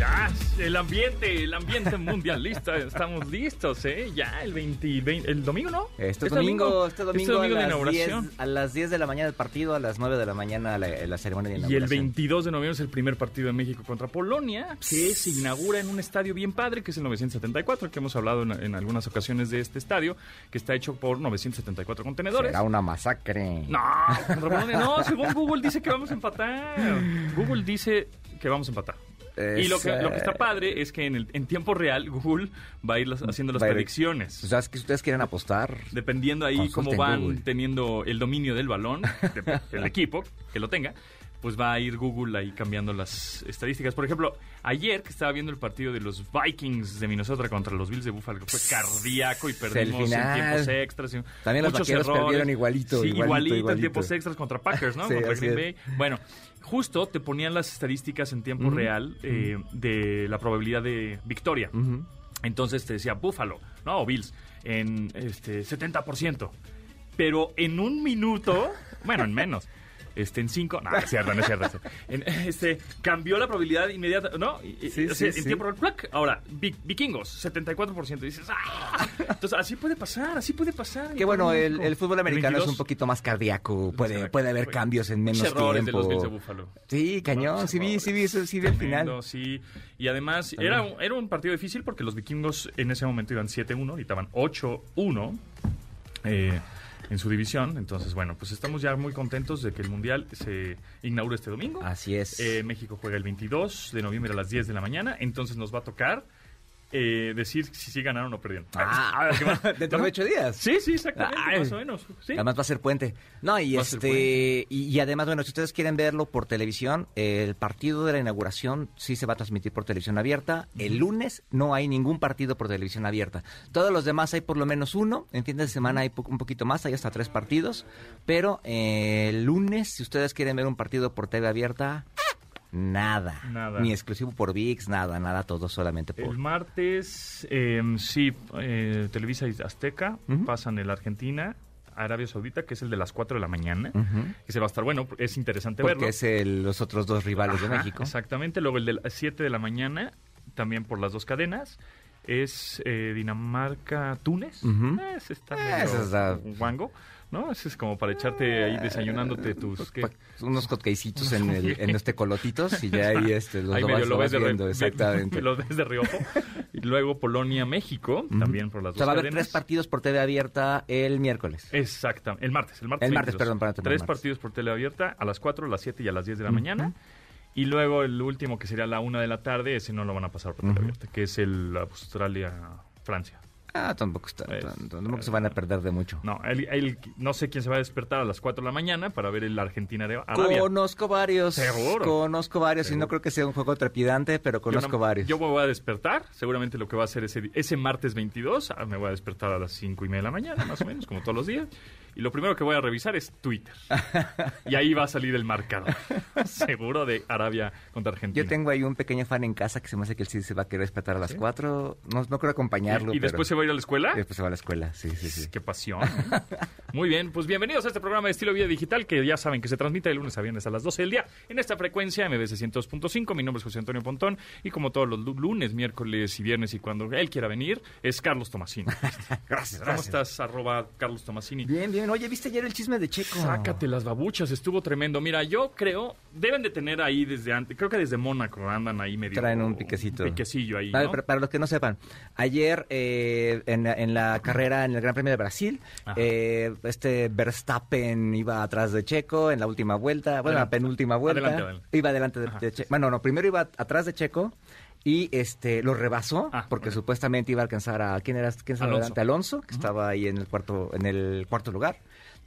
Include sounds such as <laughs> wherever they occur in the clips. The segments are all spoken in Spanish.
Ya, el ambiente, el ambiente mundialista, <laughs> estamos listos, ¿eh? Ya, el 20, 20 el domingo, ¿no? Este domingo, este domingo, de a, las inauguración. 10, a las 10 de la mañana el partido, a las 9 de la mañana la, la ceremonia de Y el inauguración. 22 de noviembre es el primer partido de México contra Polonia, que se inaugura en un estadio bien padre, que es el 974, que hemos hablado en, en algunas ocasiones de este estadio, que está hecho por 974 contenedores. Será una masacre. No, contra Polonia no, según Google dice que vamos a empatar. Google dice que vamos a empatar. Y lo que, lo que está padre es que en, el, en tiempo real Google va a ir las- haciendo las predicciones. O sea, es que ustedes quieren apostar, Dependiendo ahí cómo van Google. teniendo el dominio del balón, de- el equipo que lo tenga, pues va a ir Google ahí cambiando las estadísticas. Por ejemplo, ayer que estaba viendo el partido de los Vikings de Minnesota contra los Bills de Buffalo, que fue cardíaco y perdimos en tiempos extras. También los vaqueros errores. perdieron igualito, Sí, igualito, igualito, en igualito. tiempos extras contra Packers, ¿no? Sí, contra Green es. Bay. Bueno, justo te ponían las estadísticas en tiempo real eh, de la probabilidad de victoria. Entonces te decía Buffalo, ¿no? O Bills, en este 70%. Pero en un minuto, bueno, en menos. Este, en cinco, no, <laughs> no es cierto, no es cierto. En, <laughs> este, cambió la probabilidad inmediata, ¿no? Sí, o sea, sí, en sí. tiempo real. Ahora, vi- vikingos, 74%. Y dices, ¡ah! Entonces, así puede pasar, así puede pasar. Que bueno, el, fútbol americano es 22, un poquito más cardíaco. Puede, puede haber cambios en menos errores tiempo. de los de Buffalo. Sí, cañón. Sí vi, sí vi, sí vi el final. Sí. Y además, era, un- era un partido difícil porque los vikingos en ese momento iban 7-1, ahorita van 8-1 eh, en su división. Entonces, bueno, pues estamos ya muy contentos de que el Mundial se inaugure este domingo. Así es. Eh, México juega el 22 de noviembre a las 10 de la mañana, entonces nos va a tocar eh, decir si sí ganaron o perdieron. Ah, <laughs> <laughs> dentro de ocho días. Sí, sí, exactamente, Ay. más o menos. Sí. Además va a ser puente. No, y Va este y, y además, bueno, si ustedes quieren verlo por televisión, el partido de la inauguración sí se va a transmitir por televisión abierta. El lunes no hay ningún partido por televisión abierta. Todos los demás hay por lo menos uno. En fin de semana hay po- un poquito más, hay hasta tres partidos. Pero eh, el lunes, si ustedes quieren ver un partido por TV abierta, nada. Nada. Ni exclusivo por VIX, nada, nada, todo solamente por... El martes, eh, sí, eh, Televisa y Azteca pasan el Argentina, Arabia Saudita, que es el de las 4 de la mañana, que se va a estar bueno, es interesante Porque verlo. es el- los otros dos rivales de México. Exactamente, luego el de las 7 de la mañana, también por las dos cadenas, es eh, Dinamarca-Túnez. Ujú. Eh, ese está medio guango, ¿no? Ese es como para echarte ahí desayunándote tus... ¿qué? Unos hotcakecitos en, <laughs> el, en los tecolotitos y ya ahí este, los Ahí lo medio vas, lo lo ves vas de re- viendo, ve- exactamente. <laughs> lo ves de reojo. Y luego Polonia-México, también por las O dos sea, va a haber tres partidos por TV abierta el miércoles. Exacto, el martes. El martes, El martes, 22. perdón, perdón, Tres martes. partidos por tele abierta, a las 4, a las 7 y a las 10 de la mañana. Y luego el último, que sería la 1 de la tarde, ese no lo van a pasar por tele abierta, que es el Australia-Francia. Ah, tampoco está, tampoco se van a perder de mucho. No, el- no sé quién se va a despertar a las 4 de la mañana para ver el Argentina-Arabia. Conozco varios. Seguro. Conozco varios y no creo que sea un juego trepidante, pero Yo conozco no- varios. Yo me voy a despertar, seguramente lo que va a hacer ese, ese martes 22, ah, me voy a despertar a las 5 y media de la mañana, más o menos, como todos los días. Y lo primero que voy a revisar es Twitter. y ahí va a salir el marcador. <laughs> Seguro de Arabia contra Argentina. Yo tengo ahí un pequeño fan en casa que se me hace que él sí se va a querer despertar a las 4. No, no creo acompañarlo. ¿Y, después se va a ir a la escuela? después se va a la escuela, sí, sí, sí. Qué pasión. ¿eh? Muy bien, pues bienvenidos a este programa de estilo vida digital que ya saben que se transmite de lunes a viernes a las 12 del día en esta frecuencia MBC 102.5. Mi nombre es José Antonio Pontón y como todos los lu- lunes, miércoles y viernes y cuando él quiera venir es Carlos Tomasini. <laughs> Gracias, ¿Cómo gracias. estás? Arroba Carlos Tomasini. Bien, bien. Oye, ¿viste ayer el chisme de Checo? Sácate las babuchas, estuvo tremendo. Mira, yo creo, deben de tener ahí desde antes, creo que desde Mónaco andan ahí medio... Traen un piquecito. Un piquecillo ahí, para, para los que no sepan, ayer eh, en, la- en la carrera en el Gran Premio de Brasil, eh, este Verstappen iba atrás de Checo en la última vuelta, bueno, Adelante. la penúltima vuelta. Adelante, adelante. Iba adelante de, Checo. Bueno, no, primero iba atrás de Checo y este lo rebasó Ah, porque supuestamente iba a alcanzar a quién era quién estaba Alonso. adelante Alonso que estaba ahí en el cuarto en el cuarto lugar.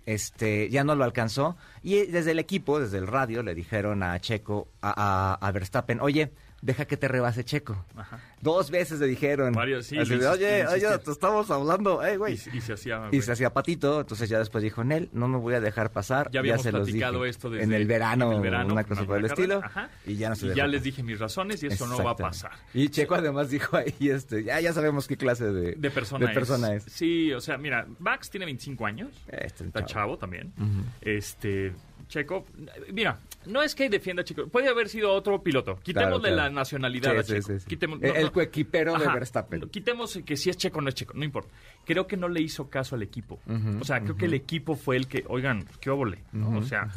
Este ya no lo alcanzó. Y desde el equipo desde el radio le dijeron a Checo a, a- a Verstappen oye deja que te rebase Checo. Ajá. Dos veces le dijeron. Varios, sí, Así oye, oye, te estamos hablando, eh, güey. Y, y se hacía. Y se hacía patito, entonces ya después dijo, Nel, no me voy a dejar pasar. Ya habíamos se los platicado dije. esto desde en el verano, en el verano, una cosa por el estilo. Ajá. Y ya no se Y ya les dije mis razones y eso no va a pasar. Y Checo además dijo ahí, este, ya, ya sabemos qué clase de, De persona, de persona es. Sí, o sea, mira, Max tiene 25 años. Este, Está chavo. chavo también. Este. Checo, mira, no es que defienda a Checo, puede haber sido otro piloto. Quitémosle claro. la nacionalidad Sí, a Checo. sí, sí. Quitemos- El- no, el no. coequipero de. Verstappen. No, Quitemos que si es Checo o no es Checo, no importa. Creo que no le hizo caso al equipo. O sea, creo que el equipo fue el que, oigan, qué óvole. ¿no? Ujú, o sea,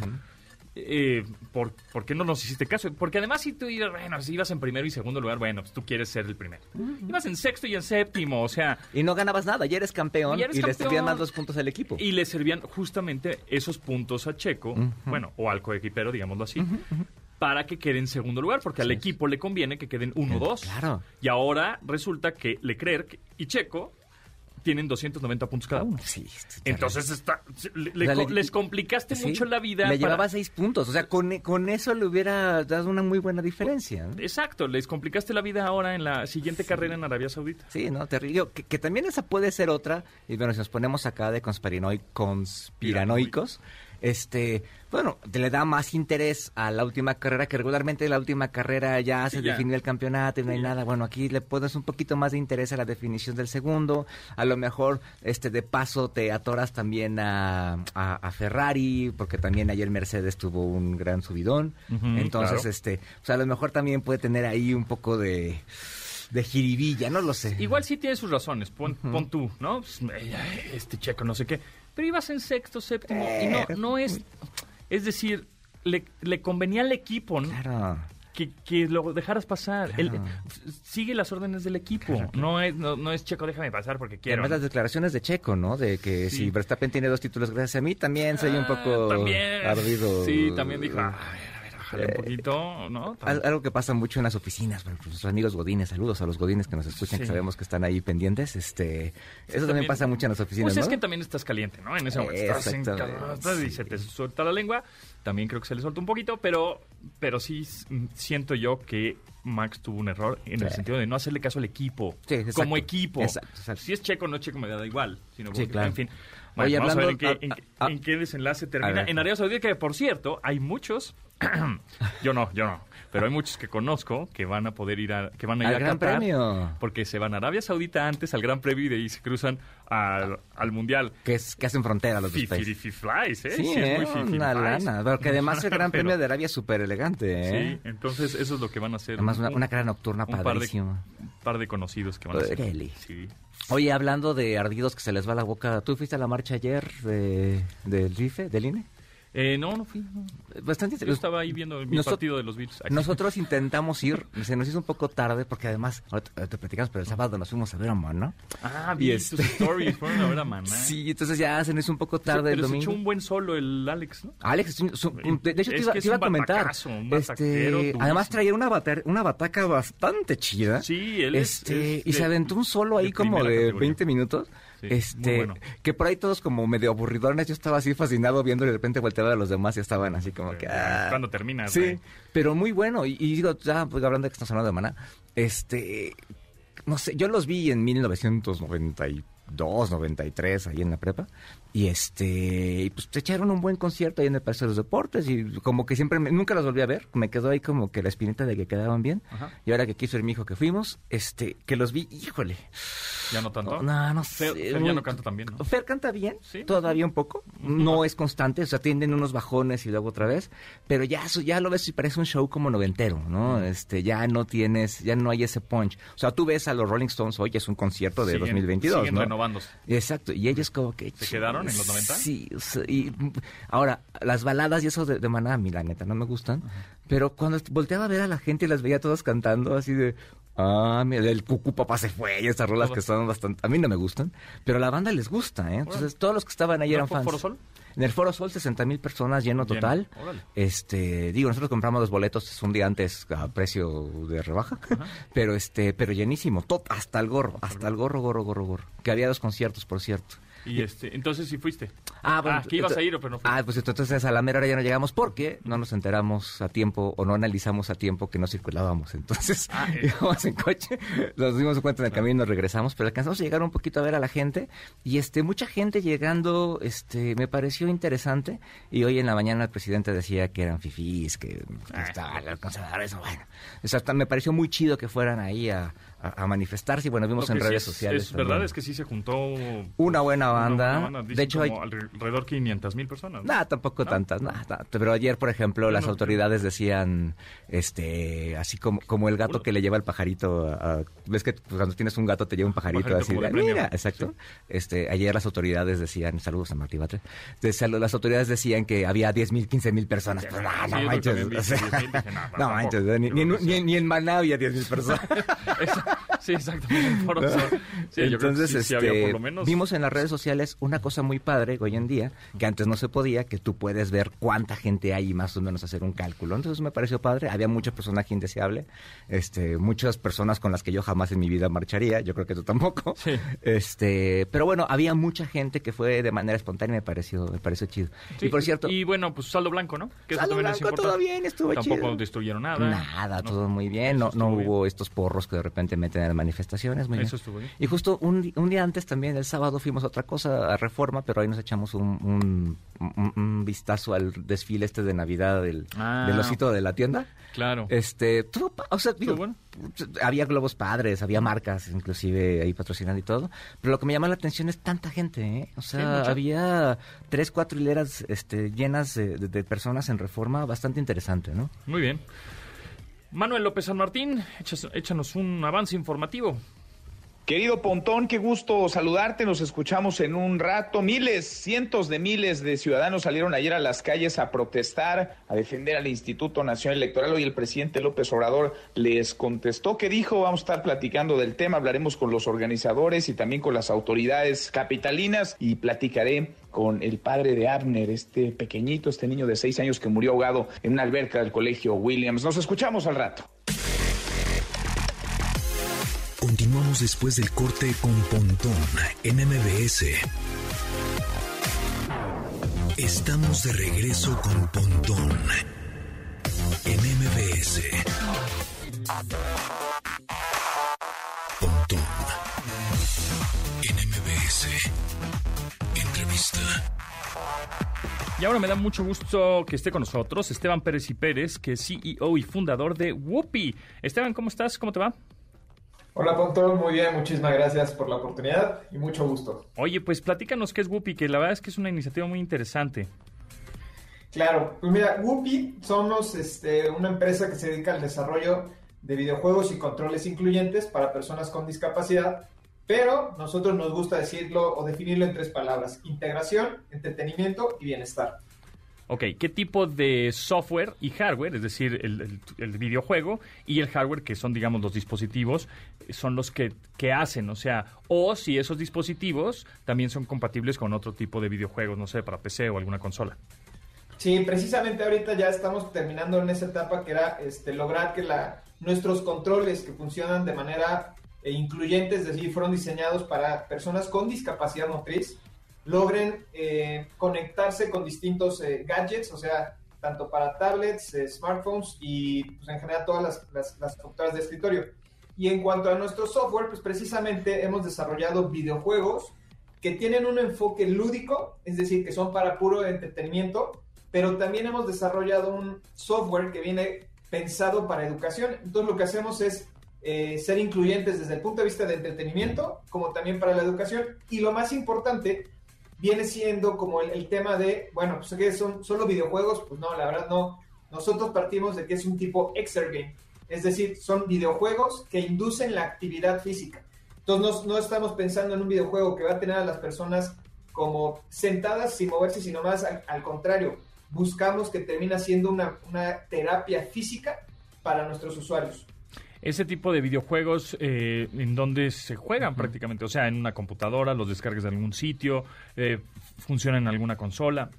eh, ¿por, por qué no nos hiciste caso? Porque además si tú ibas, bueno, si ibas en primero y segundo lugar, bueno, pues tú quieres ser el primero. Ibas en sexto y en séptimo, o sea, Y no ganabas nada, ya eres campeón Y le servían más dos puntos al equipo. y le servían justamente esos puntos a Checo, bueno, o al coequipero, digámoslo así, para que quede en segundo lugar, porque al equipo le conviene que queden 1-2. Claro. Y ahora resulta que Leclerc y Checo tienen 290 puntos cada uno. Sí, Entonces está, le- le O sea, co- le- les complicaste Sí, mucho la vida. Le para- llevaba seis puntos, o sea, con, con eso le hubiera dado una muy buena diferencia. ¿no? Exacto, les complicaste la vida ahora en la siguiente carrera en Arabia Saudita. Sí, ¿no? Terrible. Que, que también esa puede ser otra, y bueno, si nos ponemos acá de conspiranoi- conspiranoicos, este, bueno, te le da más interés a la última carrera, que regularmente la última carrera ya se Sí, definió el campeonato y no hay Sí, nada. Bueno, aquí le pones un poquito más de interés a la definición del segundo, a lo mejor, este, de paso te atoras también a, a- a Ferrari, porque también ayer Mercedes tuvo un gran subidón. Entonces, claro. este, o sea, a lo mejor también puede tener ahí un poco de de jiribilla, no lo sé. Igual sí tiene sus razones, pon, pon tú, ¿no? Pues, eh, este checo, no sé qué. Pero ibas en sexto, séptimo, y no, no es... Es decir, le, le convenía al equipo ¿no? Claro. que, que lo dejaras pasar. Claro. Sigue las órdenes del equipo. Claro, claro. No, es, no, no es checo, déjame pasar porque quiero. además las declaraciones de Checo, ¿no? De que Sí. si Verstappen tiene dos títulos gracias a mí, también soy un Ah, poco también. ardido. Sí, también dijo, "Ah, a ver, a ver, bájale un Eh, poquito, ¿no? Al- algo que pasa mucho en las oficinas, bueno, nuestros amigos godines, saludos a los godines que nos escuchan, que sabemos que están ahí pendientes, este, eso también, también- pasa mucho en las oficinas, Pues es que también estás caliente, ¿no? En ese momento estás y se te suelta la lengua. También creo que se le suelta un poquito, pero, pero sí s- siento yo que Max tuvo un error en el Sí. sentido de no hacerle caso al equipo. Sí, exacto. como equipo. Exacto, exacto. Si es checo no checo me da igual. Sino porque, claro. En fin. Bueno, Oye, vamos a ver en hablando- qué, a- qué- a- en qué desenlace termina. En Arabia Saudita, que por cierto, hay muchos, <clears throat> yo no, yo no, pero hay muchos que conozco que van a poder ir a, que van a ir Al a Gran Qatar Premio. porque se van a Arabia Saudita antes al Gran Premio y de ahí se cruzan al, al Mundial. Que, es, que hacen frontera los dos países. Fifi flies, ¿eh? Sí, es ¿eh? muy fifi una lana. Porque además el Gran <laughs> Pero- Premio de Arabia es súper elegante, ¿eh? Sí, entonces eso es lo que van a hacer. Además una, Un- una cara nocturna padrísima. un par de conocidos que van a hacer. Sí. Oye, hablando de ardidos que se les va la boca, ¿tú fuiste a la marcha ayer de, del RIFE, del INE? Eh, no, no fui. no. Bastante Yo estaba ahí viendo mi Nosot- partido de los Bills. Aquí. Nosotros <laughs> intentamos ir, se nos hizo un poco tarde porque además, ahorita te platicamos, pero el sábado nos fuimos a ver a Mana. Ah, vi Y tus este- stories. Fueron a ver a <laughs> Maná. Sí, entonces ya se nos hizo un poco tarde el pero se domingo. echó un buen solo el Alex, ¿no? Alex, su- de, hecho te iba, te iba a comentar. batacazo, un Este, además traía una, bata- una bataca bastante chida. Sí, él es- este, es y de- se aventó un solo ahí como de categoría. 20 minutos. Sí, muy este, bueno. que por ahí todos como medio aburridones, yo estaba así fascinado viendo y de repente volteaba a los demás y estaban así como que... ah. Cuando termina. Sí, güey. pero muy bueno. Y, y digo, ya pues, hablando de que estamos hablando de Maná, este, no sé, yo los vi en 1992, 93, ahí en la prepa. Y este, y pues te echaron un buen concierto ahí en el Palacio de los Deportes. Y como que siempre, me- nunca los volví a ver. Me quedó ahí como que la espinita de que quedaban bien. Ajá. Y ahora que quiso ir mi hijo que fuimos, este, que los vi, híjole. Ya no tanto. No, no sé. Fer, Fer ya no canta tan bien, ¿no? Fer canta bien, Sí. todavía un poco. No es constante, o sea, tienden unos bajones y luego otra vez. Pero ya, eso- ya lo ves y parece un show como noventero, ¿no? Este, ya no tienes, ya no hay ese punch. O sea, tú ves a los Rolling Stones hoy, es un concierto de Siguen- 2022, siguen ¿no? renovándose. Exacto, y ellos como que... ¿Se quedaron en los 90? Sí, y ahora, las baladas y eso de, de Maná, a mí la neta no me gustan, pero cuando volteaba a ver a la gente y las veía todas cantando así de... Ah, mira, el cucú papá se fue y estas rolas que son bastante... A mí no me gustan, pero a la banda les gusta, ¿eh? Entonces todos los que estaban ahí ¿No eran fans. Foro Sol? En el Foro Sol, 60 mil personas lleno total. Este, digo, nosotros compramos los boletos un día antes a precio de rebaja, pero este, pero llenísimo, tot, hasta el gorro, hasta el gorro, gorro, gorro, gorro. Que había dos conciertos, por cierto. Y este, entonces sí fuiste. Ah, bueno. que ibas a ir, pero no fuiste. Ah, pues entonces a la mera hora ya no llegamos porque no nos enteramos a tiempo o no analizamos a tiempo que no circulábamos. Entonces Ah, <laughs> eh. íbamos en coche, nos dimos cuenta en el camino y nos regresamos, pero alcanzamos a llegar un poquito a ver a la gente y este mucha gente llegando, este me pareció interesante y hoy en la mañana el presidente decía que eran fifís, que Ah. estaban los conservadores, bueno, exacto, me pareció muy chido que fueran ahí a, a- a manifestarse y bueno, vimos en sí redes es- sociales. Es verdad, es que sí se juntó Una buena banda. una buena De hecho, hay- alrededor 500 mil personas. ¿no? Nada, tampoco ¿No? tantas, nada. Pero ayer, por ejemplo, las no, autoridades decían, este, así como, como el gato que le lleva el pajarito, a- ves que cuando tienes un gato te lleva un pajarito, pajarito así, de de, mira, exacto. Este, ayer las autoridades decían, saludos a Martí sal- las autoridades decían que había 10 mil, 15 mil personas. Sí, Pues, no, no manches. vi o sea, 10,000, dije, <laughs> no, no tampoco. manches, ni, ni, en- Yo creo que ni, sí. ni en Maná había 10 mil personas. <laughs> Sí, exactamente. Sol. Sí, yo creo que Entonces, sí, este, había por lo menos. vimos en las redes sociales una cosa muy padre hoy en día, que antes no se podía, que tú puedes ver cuánta gente hay y más o menos hacer un cálculo. Entonces me pareció padre. Había mucho personaje indeseable, este, muchas personas con las que yo jamás en mi vida marcharía. Yo creo que tú tampoco. Sí. Este, pero bueno, había mucha gente que fue de manera espontánea me pareció, me pareció chido. Y por cierto, Y bueno, pues saldo blanco, ¿no? Que Saldo blanco, todo bien, estuvo Tampoco chido. destruyeron nada. Nada, No. todo muy bien. No, no bien. hubo estos porros que de repente meten en manifestaciones. Muy bien. Eso estuvo bien. Y justo un, un día antes también, el sábado, fuimos a otra cosa, a Reforma, pero ahí nos echamos un, un, vistazo al desfile este de Navidad del, Ah. del osito de la tienda. Claro. Este, todo, o sea, digo, bueno. había globos padres, había marcas inclusive ahí patrocinando y todo, pero lo que me llama la atención es tanta gente, ¿eh? O sea, había tres, cuatro hileras este, llenas de, de- de personas en Reforma, bastante interesante, ¿no? Muy bien. Manuel López San Martín, échanos un avance informativo. Querido Pontón, qué gusto saludarte. Nos escuchamos en un rato. Miles, cientos de miles de ciudadanos salieron ayer a las calles a protestar, a defender al Instituto Nacional Electoral. Hoy el presidente López Obrador les contestó. ¿Qué dijo? Vamos a estar platicando del tema. Hablaremos con los organizadores y también con las autoridades capitalinas y platicaré con el padre de Abner, este pequeñito, este niño de seis años que murió ahogado en una alberca del colegio Williams. Nos escuchamos al rato. Después del corte con Pontón en MBS. Estamos de regreso con Pontón en MBS. Pontón en MBS. Entrevista. Y ahora me da mucho gusto que esté con nosotros Esteban Pérez y Pérez, que es CEO y fundador de Whoopi. Esteban, ¿cómo estás? ¿Cómo te va? Hola Pontón, muy bien, muchísimas gracias por la oportunidad y mucho gusto. Oye, pues platícanos qué es Whoopi, que la verdad es que es una iniciativa muy interesante. Claro, pues mira, Whoopi somos este, una empresa que se dedica al desarrollo de videojuegos y controles incluyentes para personas con discapacidad, pero nosotros nos gusta decirlo o definirlo en tres palabras, integración, entretenimiento y bienestar. Ok, ¿qué tipo de software y hardware, es decir, el, videojuego y el hardware, que son, digamos, los dispositivos, son los que, que hacen? O sea, o si esos dispositivos también son compatibles con otro tipo de videojuegos, no sé, para PC o alguna consola. Sí, precisamente ahorita ya estamos terminando en esa etapa que era este, lograr que la, nuestros controles que funcionan de manera eh, incluyente, es decir, fueron diseñados para personas con discapacidad motriz, logren eh, conectarse con distintos eh, gadgets, o sea, tanto para tablets, eh, smartphones y pues, en general todas las, las, las computadoras de escritorio. Y en cuanto a nuestro software, pues precisamente hemos desarrollado videojuegos que tienen un enfoque lúdico, es decir, que son para puro entretenimiento, pero también hemos desarrollado un software que viene pensado para educación. Entonces lo que hacemos es eh, ser incluyentes desde el punto de vista de entretenimiento, como también para la educación. Y lo más importante viene siendo como el, el tema de, bueno, pues que son solo videojuegos, pues no, la verdad no. Nosotros partimos de que es un tipo exergame, es decir, son videojuegos que inducen la actividad física. Entonces no, no estamos pensando en un videojuego que va a tener a las personas como sentadas sin moverse, sino más al, al contrario, buscamos que termine siendo una, una terapia física para nuestros usuarios. Ese tipo de videojuegos eh, en donde se juegan prácticamente, o sea, en una computadora, los descargues de algún sitio, eh, funcionan en alguna consola.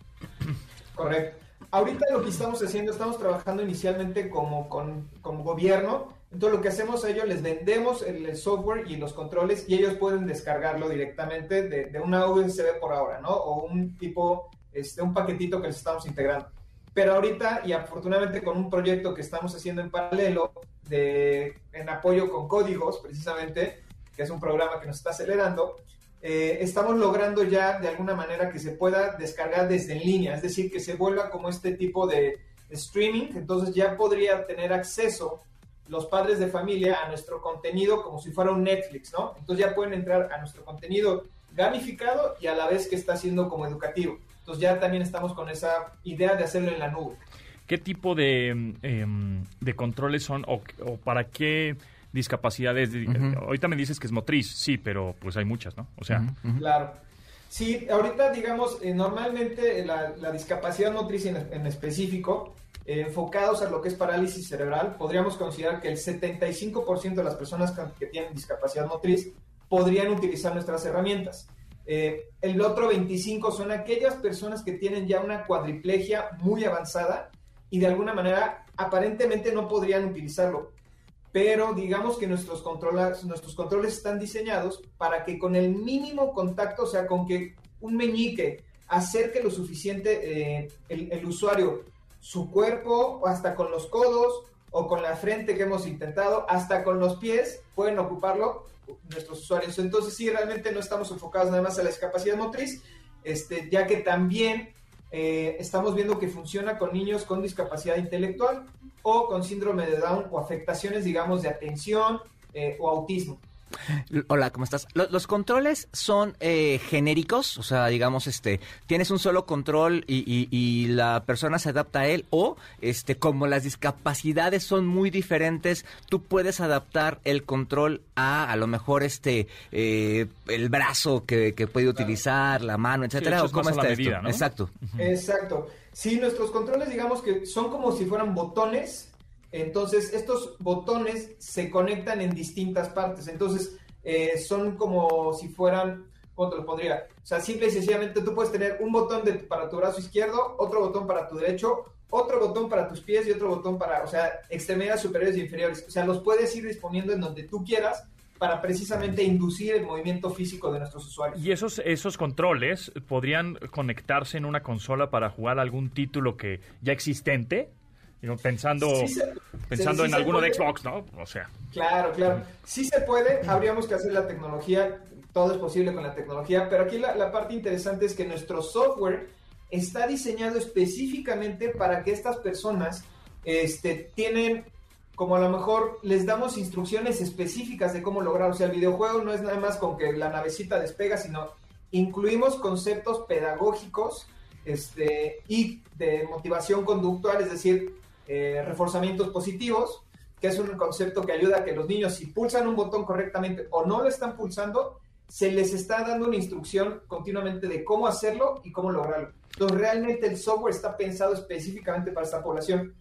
Correcto. Ahorita lo que estamos haciendo, estamos trabajando inicialmente como con como gobierno, Entonces lo que hacemos a ellos, les vendemos el, software y los controles y ellos pueden descargarlo directamente de, de, una USB por ahora, ¿no? O un tipo, este, un paquetito que les estamos integrando. Pero ahorita, y afortunadamente con un proyecto que estamos haciendo en paralelo, de, en apoyo con códigos, precisamente, que es un programa que nos está acelerando, eh, estamos logrando ya de alguna manera que se pueda descargar desde en línea, es decir, que se vuelva como este tipo de streaming, entonces ya podría tener acceso los padres de familia a nuestro contenido como si fuera un Netflix, ¿no? Entonces ya pueden entrar a nuestro contenido gamificado y a la vez que está siendo como educativo. Entonces ya también estamos con esa idea de hacerlo en la nube. ¿Qué tipo de, em, de controles son o, para qué discapacidades? Ahorita me dices que es motriz, sí, pero pues hay muchas, ¿no? O sea... Claro. Sí, ahorita digamos, eh, normalmente la, discapacidad motriz en, específico, eh, enfocados a lo que es parálisis cerebral, podríamos considerar que el 75% de las personas que tienen discapacidad motriz podrían utilizar nuestras herramientas. Eh, el otro 25 son aquellas personas que tienen ya una cuadriplegia muy avanzada y de alguna manera aparentemente no podrían utilizarlo. Pero digamos que nuestros, nuestros controles están diseñados para que con el mínimo contacto, o sea, con que un meñique acerque lo suficiente eh, el, el usuario su cuerpo, hasta con los codos o con la frente que hemos intentado, hasta con los pies, pueden ocuparlo nuestros usuarios. Entonces sí, realmente no estamos enfocados nada más a la discapacidad motriz, este, ya que también eh, estamos viendo que funciona con niños con discapacidad intelectual o con síndrome de Down o afectaciones, digamos, de atención eh, o autismo. Hola, ¿cómo estás? Los, controles son eh, genéricos, o sea, digamos, este, tienes un solo control y, la persona se adapta a él, o, este, como las discapacidades son muy diferentes, tú puedes adaptar el control a, a lo mejor, este, eh, el brazo que, puede utilizar, la mano, etcétera, o cómo está esto. Exacto. Exacto. Sí, nuestros controles, digamos que son como si fueran botones entonces, estos botones se conectan en distintas partes. Entonces, eh, son como si fueran, ¿cómo te lo pondría? O sea, simple y sencillamente tú puedes tener un botón de, para tu brazo izquierdo, otro botón para tu derecho, otro botón para tus pies y otro botón para, o sea, extremidades superiores y inferiores. O sea, los puedes ir disponiendo en donde tú quieras para precisamente inducir el movimiento físico de nuestros usuarios. ¿Y esos, esos controles podrían conectarse en una consola para jugar algún título que ya existente? Pensando pensando en alguno de Xbox, ¿no? O sea. Claro, claro. Sí se puede, habríamos que hacer la tecnología, todo es posible con la tecnología, pero aquí la, parte interesante es que nuestro software está diseñado específicamente para que estas personas este, tienen, como a lo mejor les damos instrucciones específicas de cómo lograr, o sea, el videojuego no es nada más con que la navecita despega, sino incluimos conceptos pedagógicos este, y de motivación conductual, es decir, eh, reforzamientos positivos, que es un concepto que ayuda a que los niños, si pulsan un botón correctamente o no lo están pulsando, se les está dando una instrucción continuamente de cómo hacerlo y cómo lograrlo. Entonces, realmente el software está pensado específicamente para esta población.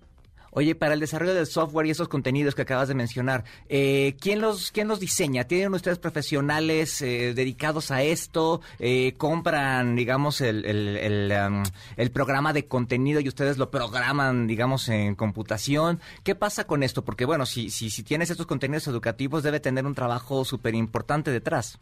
Oye, para el desarrollo del software y esos contenidos que acabas de mencionar, eh, ¿quién, los, ¿quién los diseña? ¿Tienen ustedes profesionales eh, dedicados a esto? Eh, ¿Compran, digamos, el, programa de contenido y ustedes lo programan, digamos, en computación? ¿Qué pasa con esto? Porque, bueno, si, si, si tienes estos contenidos educativos, debe tener un trabajo súper importante detrás.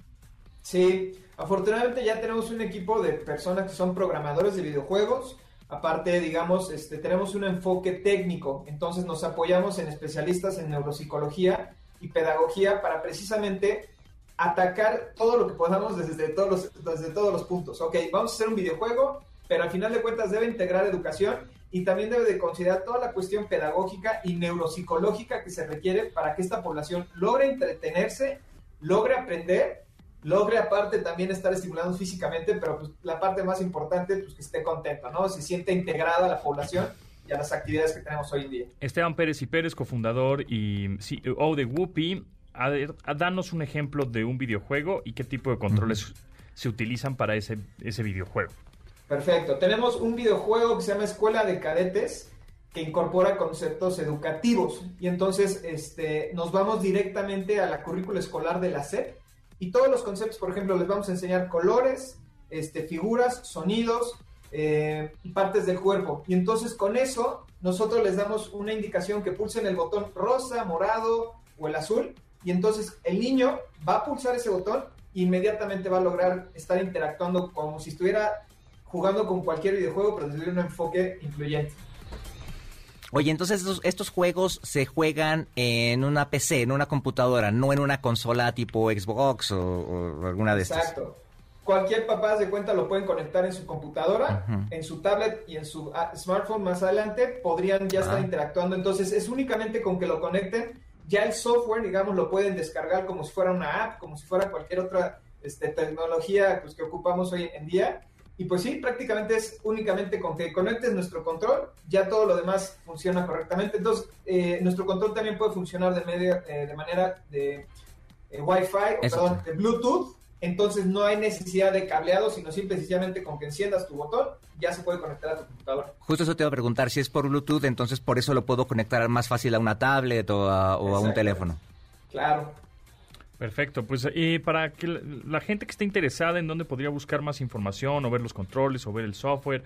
Sí, afortunadamente ya tenemos un equipo de personas que son programadores de videojuegos, Aparte, digamos, este, tenemos un enfoque técnico, entonces nos apoyamos en especialistas en neuropsicología y pedagogía para precisamente atacar todo lo que podamos desde todos los, desde todos los puntos. Ok, vamos a hacer un videojuego, pero al final de cuentas debe integrar educación y también debe de considerar toda la cuestión pedagógica y neuropsicológica que se requiere para que esta población logre entretenerse, logre aprender logre aparte también estar estimulando físicamente, pero pues, la parte más importante, pues que esté contento, ¿no? Se siente integrada a la población y a las actividades que tenemos hoy en día. Esteban Pérez y Pérez, cofundador y CEO de Whoopi, danos un ejemplo de un videojuego y qué tipo de controles se utilizan para ese, ese videojuego. Perfecto. Tenemos un videojuego que se llama Escuela de Cadetes que incorpora conceptos educativos y entonces este, nos vamos directamente a la currícula escolar de la SEP y todos los conceptos, por ejemplo, les vamos a enseñar colores, este, figuras, sonidos, eh, partes del cuerpo. Y entonces con eso nosotros les damos una indicación que pulsen el botón rosa, morado o el azul. Y entonces el niño va a pulsar ese botón e inmediatamente va a lograr estar interactuando como si estuviera jugando con cualquier videojuego, pero desde un enfoque incluyente. Oye, entonces estos, estos, juegos se juegan en una PC, en una computadora, no en una consola tipo Xbox o, o alguna de estas. Exacto. Cualquier papá de cuenta lo pueden conectar en su computadora, uh -huh. en su tablet y en su ah, smartphone más adelante, podrían ya ah. estar interactuando. Entonces es únicamente con que lo conecten, ya el software, digamos, lo pueden descargar como si fuera una app, como si fuera cualquier otra este, tecnología pues, que ocupamos hoy en día y pues sí, prácticamente es únicamente con que conectes nuestro control, ya todo lo demás funciona correctamente. Entonces, eh, nuestro control también puede funcionar de, media, eh, de manera de eh, Wi-Fi, o perdón, de Bluetooth. Entonces no hay necesidad de cableado, sino simplemente con que enciendas tu botón, ya se puede conectar a tu computadora. Justo eso te iba a preguntar, si es por Bluetooth, entonces por eso lo puedo conectar más fácil a una tablet o a, o a un teléfono. Claro. Perfecto, pues y para que la gente que esté interesada en dónde podría buscar más información o ver los controles o ver el software,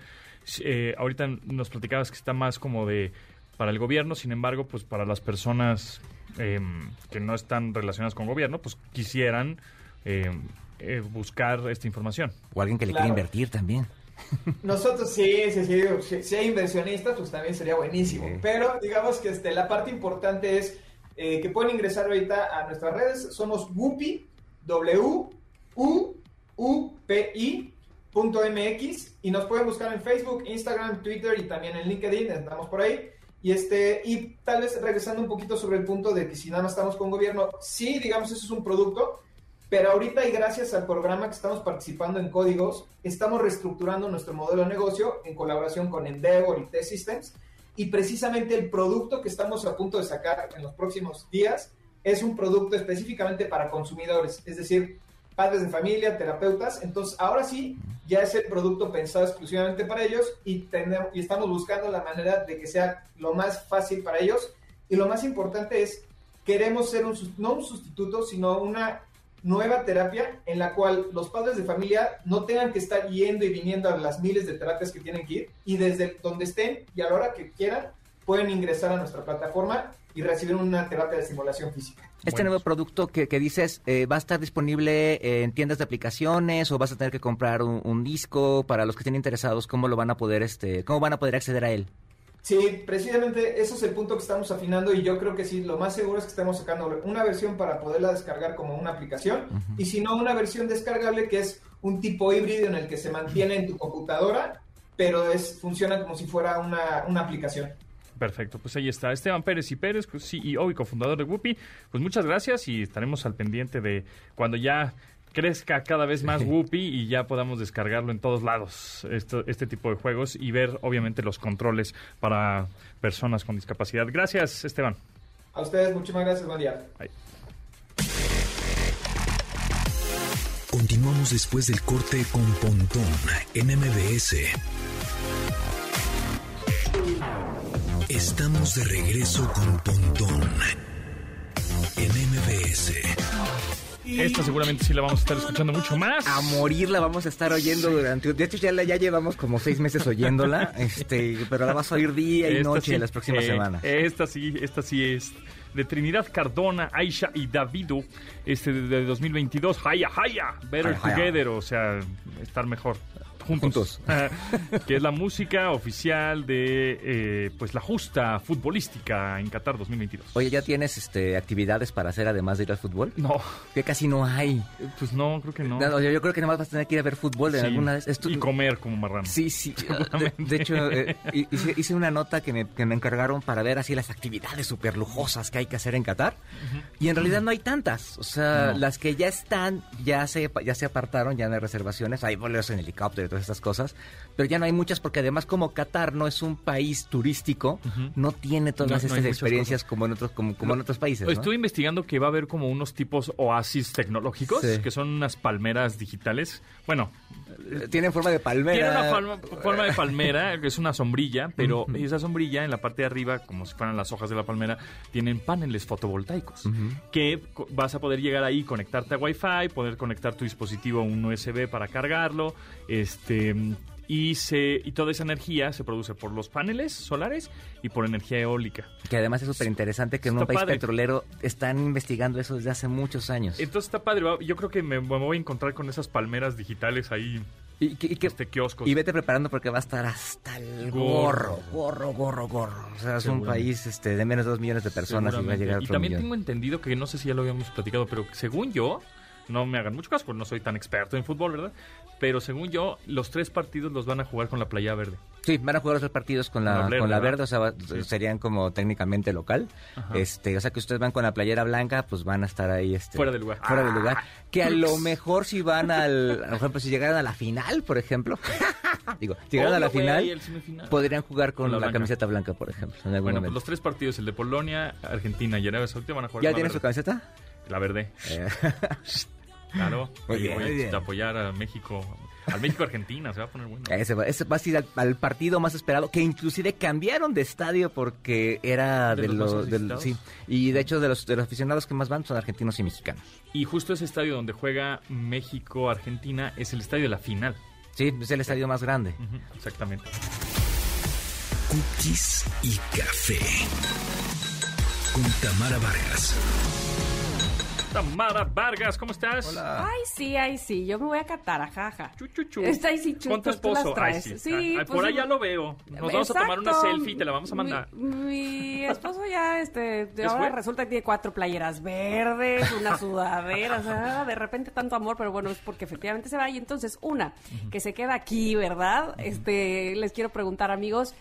eh, ahorita nos platicabas que está más como de para el gobierno, sin embargo, pues para las personas eh, que no están relacionadas con gobierno, pues quisieran eh, buscar esta información. O alguien que le claro. quiera invertir también. Nosotros sí, sí, sí, si, si hay inversionistas, pues también sería buenísimo. Sí. Pero digamos que este, la parte importante es eh, que pueden ingresar ahorita a nuestras redes. Somos Wupi, W, U, U, P, I, punto MX y nos pueden buscar en Facebook, Instagram, Twitter y también en LinkedIn, estamos por ahí. Y, este, y tal vez regresando un poquito sobre el punto de que si nada estamos con gobierno, sí, digamos, eso es un producto, pero ahorita y gracias al programa que estamos participando en códigos, estamos reestructurando nuestro modelo de negocio en colaboración con Endeavor y T-Systems y precisamente el producto que estamos a punto de sacar en los próximos días es un producto específicamente para consumidores, es decir, padres de familia, terapeutas. Entonces, ahora sí, ya es el producto pensado exclusivamente para ellos y, tenemos, y estamos buscando la manera de que sea lo más fácil para ellos. Y lo más importante es, queremos ser un, no un sustituto, sino una nueva terapia en la cual los padres de familia no tengan que estar yendo y viniendo a las miles de terapias que tienen que ir y desde donde estén y a la hora que quieran pueden ingresar a nuestra plataforma y recibir una terapia de estimulación física. Este bueno. nuevo producto que, que dices, eh, ¿va a estar disponible en tiendas de aplicaciones o vas a tener que comprar un, un, disco? Para los que estén interesados, ¿cómo lo van a poder, este, cómo van a poder acceder a él? Sí, precisamente eso es el punto que estamos afinando y yo creo que sí, lo más seguro es que estemos sacando una versión para poderla descargar como una aplicación uh -huh. y si no una versión descargable que es un tipo híbrido en el que se mantiene en tu computadora, pero es funciona como si fuera una, una aplicación. Perfecto, pues ahí está. Esteban Pérez y Pérez, pues CEO y cofundador de Whoopi. Pues muchas gracias y estaremos al pendiente de cuando ya crezca cada vez más Whoopi y ya podamos descargarlo en todos lados, esto, este tipo de juegos y ver obviamente los controles para personas con discapacidad. Gracias, Esteban. A ustedes, muchísimas gracias, buen día. Bye. Continuamos después del corte con Pontón en MBS. Estamos de regreso con Pontón en MBS. Esta seguramente sí la vamos a estar escuchando mucho más. A morir la vamos a estar oyendo durante... De hecho, ya, la, ya llevamos como seis meses oyéndola, <laughs> este, pero la vas a oír día y esta noche sí, en las próximas eh, semanas. Esta sí, esta sí es de Trinidad Cardona, Aisha y Davido, este de 2022, Haya Haya, Better Haya, Haya. Together, o sea, estar mejor juntos, Juntos. <laughs> que es la música oficial de eh, pues la justa futbolística en Qatar 2022. Oye, ¿ya tienes este, actividades para hacer además de ir al fútbol? No, Que casi no hay. pues no, creo que no. No, yo, yo creo que nada más vas a tener que ir a ver fútbol en Sí, alguna vez. Esto- Y comer como marrano. Sí, sí. <laughs> De, de hecho, eh, hice, hice una nota que me, que me encargaron para ver así las actividades súper lujosas que hay que hacer en Qatar. Y en realidad no hay tantas. O sea, No. las que ya están, ya se, ya se apartaron, ya no hay reservaciones. Hay vuelos en helicóptero y todas estas cosas. Pero ya no hay muchas porque además como Qatar no es un país turístico, no tiene todas No, estas experiencias como en otros, como, como en otros países. Estuve investigando que va a haber como unos tipos oasis tecnológicos, Sí. que son unas palmeras digitales. Bueno, Eh, Tienen forma de palmera. tiene una forma, forma de palmera, que <laughs> es una sombrilla, pero esa sombrilla en la parte de arriba, como si fueran las hojas de la palmera, tienen paneles fotovoltaicos, que vas a poder llegar ahí, conectarte a Wi-Fi, poder conectar tu dispositivo a un USB para cargarlo, este y, se, y toda esa energía se produce por los paneles solares y por energía eólica. Que además es súper interesante que en Está un país padre. petrolero están investigando eso desde hace muchos años. Entonces está padre, yo creo que me, me voy a encontrar con esas palmeras digitales ahí, Y, que- y que- este kioscos. y vete preparando porque va a estar hasta el gorro, gorro, gorro, gorro. O sea, es un país este, de menos de dos millones de personas y va a llegar a Y también millón. tengo entendido que no sé si ya lo habíamos platicado, pero según yo, no me hagan mucho caso porque no soy tan experto en fútbol, ¿verdad? Pero según yo, los tres partidos los van a jugar con la playa verde. Sí, van a jugar los tres partidos con la, con la verde, o sea, Sí. serían como técnicamente local. Ajá. Este, o sea, que ustedes van con la playera blanca, pues van a estar ahí este, Fuera de lugar. Fuera de Ah. lugar. Que a lo mejor si van al, por ejemplo, si llegaran a la final, por ejemplo, <laughs> digo, si llegaran a la final, podrían jugar con, Con la la, blanca. camiseta blanca, por ejemplo, en Bueno, pues los tres partidos, el de Polonia, Argentina y Arabia Saudita van a jugar ¿Ya con la tienes su camiseta? La verde. Eh, <laughs> Claro. Muy bien, voy muy a apoyar a México. Al México-Argentina, se va a poner bueno. ese, va, ese va a ir al, al partido más esperado, que inclusive cambiaron de estadio porque era ¿De de, los del- sí, y de hecho de los, de los aficionados que más van son argentinos y mexicanos. Y justo ese estadio donde juega México-Argentina es el estadio de la final. Sí, es el estadio más grande. Exactamente. Cookies y café. Con Tamara Vargas. Tamara Vargas, ¿cómo estás? Ay, sí, ay, sí. Yo me voy a catar, ajaja. Chu, chu, chu. Está ahí sí, chu, Con tu esposo. Ay, sí. Sí, Ay, pues por sí. allá lo veo. Nos vamos a tomar una selfie y te la vamos a mandar. Mi, mi esposo ya, este, ¿Es ahora resulta que tiene cuatro playeras verdes, una sudadera, o sea, de repente tanto amor, pero bueno, es porque efectivamente se va. Y entonces, una, que se queda aquí, ¿verdad? Este, les quiero preguntar, amigos,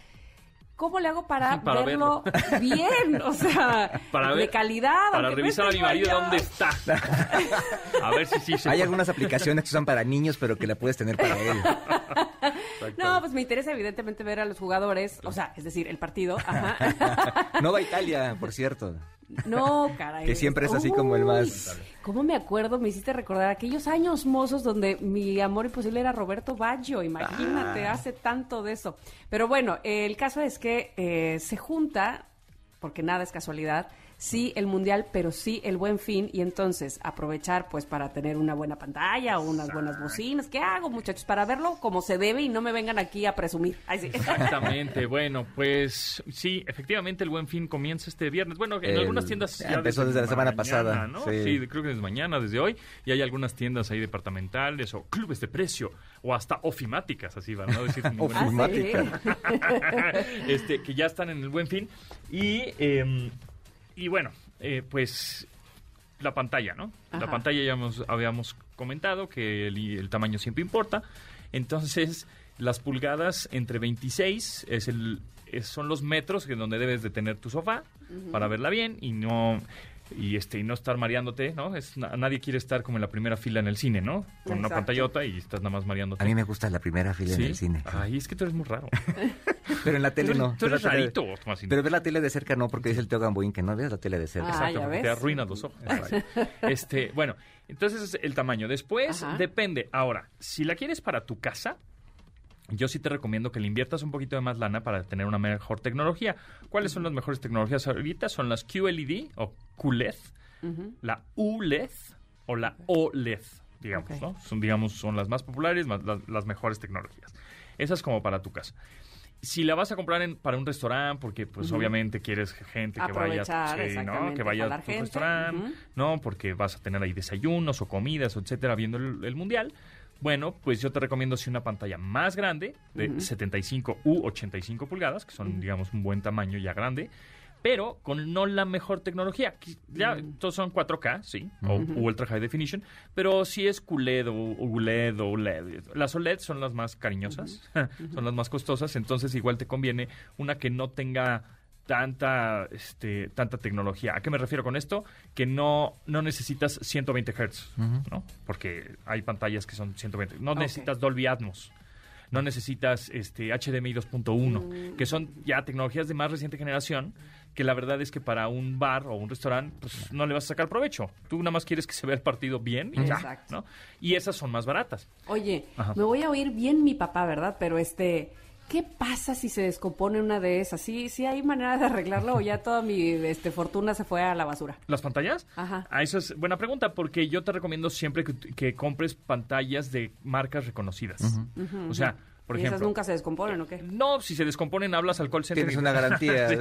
¿cómo le hago para, <laughs> Para verlo, bien? O sea, <laughs> Para de ver- calidad. Para no revisar a mi marido allá. dónde está. <laughs> A ver si sí se Hay puede. algunas aplicaciones que son para niños, pero que la puedes tener para él. No, pues me interesa evidentemente ver a los jugadores, o sea, es decir, el partido. Ajá. No va a Italia, por cierto. No, caray. Que siempre es así como el más- ¿Cómo me acuerdo? Me hiciste recordar aquellos años mozos donde mi amor imposible era Roberto Baggio. Imagínate, Ah. hace tanto de eso. Pero bueno, el caso es que eh, se junta, porque nada es casualidad, sí el mundial, pero sí el buen fin. Y entonces aprovechar pues para tener una buena pantalla o unas buenas bocinas. ¿Qué hago, muchachos? Para verlo como se debe y no me vengan aquí a presumir. Ay, sí. Exactamente, <laughs> bueno, pues sí, efectivamente el buen fin comienza este viernes. Bueno, en El- algunas tiendas ya empezó desde la semana pasada, ¿no? sí. Sí. creo que desde mañana, desde hoy, y hay algunas tiendas ahí departamentales o clubes de precio o hasta ofimáticas, así van a decir. ninguna- <laughs> Ah, sí. Ofimática. <laughs> este, que ya están en el buen fin. Y, eh, y bueno, eh, pues la pantalla, ¿no? La pantalla ya hemos- habíamos comentado que el, el tamaño siempre importa. Entonces, las pulgadas entre 26 es el, es- son los metros que donde debes de tener tu sofá para verla bien y no y este y no estar mareándote, ¿no? Es, na- nadie quiere estar como en la primera fila en el cine, ¿no? Con una pantallota y estás nada más mareándote. A mí me gusta la primera fila ¿Sí? en el cine. Ay, es que tú eres muy raro. <laughs> Pero en la tele Tú eres- no. tú eres Pero la tele- rarito, Tomasino. Pero ver la tele de cerca no, porque dice el Teo Gamboín que no veas la tele de cerca. Ah, Exacto, te arruinas los ojos. <laughs> este, bueno, entonces es el tamaño. Después Ajá. depende. Ahora, si la quieres para tu casa, yo sí te recomiendo que le inviertas un poquito de más lana para tener una mejor tecnología. ¿Cuáles son las mejores tecnologías ahorita? Son las QLED o QLED, la ULED o la OLED, digamos. ¿no? Son, digamos, son las más populares, más- las, las mejores tecnologías. Esas como para tu casa. Si la vas a comprar en- para un restaurante, porque pues obviamente quieres gente que vaya, que vaya a tu gente, restaurante. ¿no? Porque vas a tener ahí desayunos o comidas, etcétera, viendo el, el mundial. Bueno, pues yo te recomiendo si una pantalla más grande, de Ujú. 75 u 85 pulgadas, que son, digamos, un buen tamaño ya grande, pero con no la mejor tecnología. Ya, todos son 4K, sí, o Ultra High Definition, pero si es QLED o o ULED o OLED. Las OLED son las más cariñosas, <laughs> son las más costosas, entonces igual te conviene una que no tenga tanta este tanta tecnología. ¿A qué me refiero con esto? Que no no necesitas 120 Hz, ¿no? Porque hay pantallas que son 120. No necesitas Dolby Atmos. No necesitas este HDMI 2.1, Mm. que son ya tecnologías de más reciente generación, que la verdad es que para un bar o un restaurante pues no le vas a sacar provecho. Tú nada más quieres que se vea el partido bien y ya, Exacto. ¿no? Y esas son más baratas. Oye, Ajá. me voy a oír bien mi papá, ¿verdad? Pero este, ¿Qué pasa si se descompone una de esas? ¿Sí, sí hay manera de arreglarlo o ya <laughs> toda mi este, fortuna se fue a la basura? ¿Las pantallas? Ajá. Ah, eso es buena pregunta, porque yo te recomiendo siempre que, que compres pantallas de marcas reconocidas. O sea, por ¿Y ejemplo. esas nunca se descomponen o qué? No, si se descomponen, hablas al call center. Tienes una garantía. <laughs>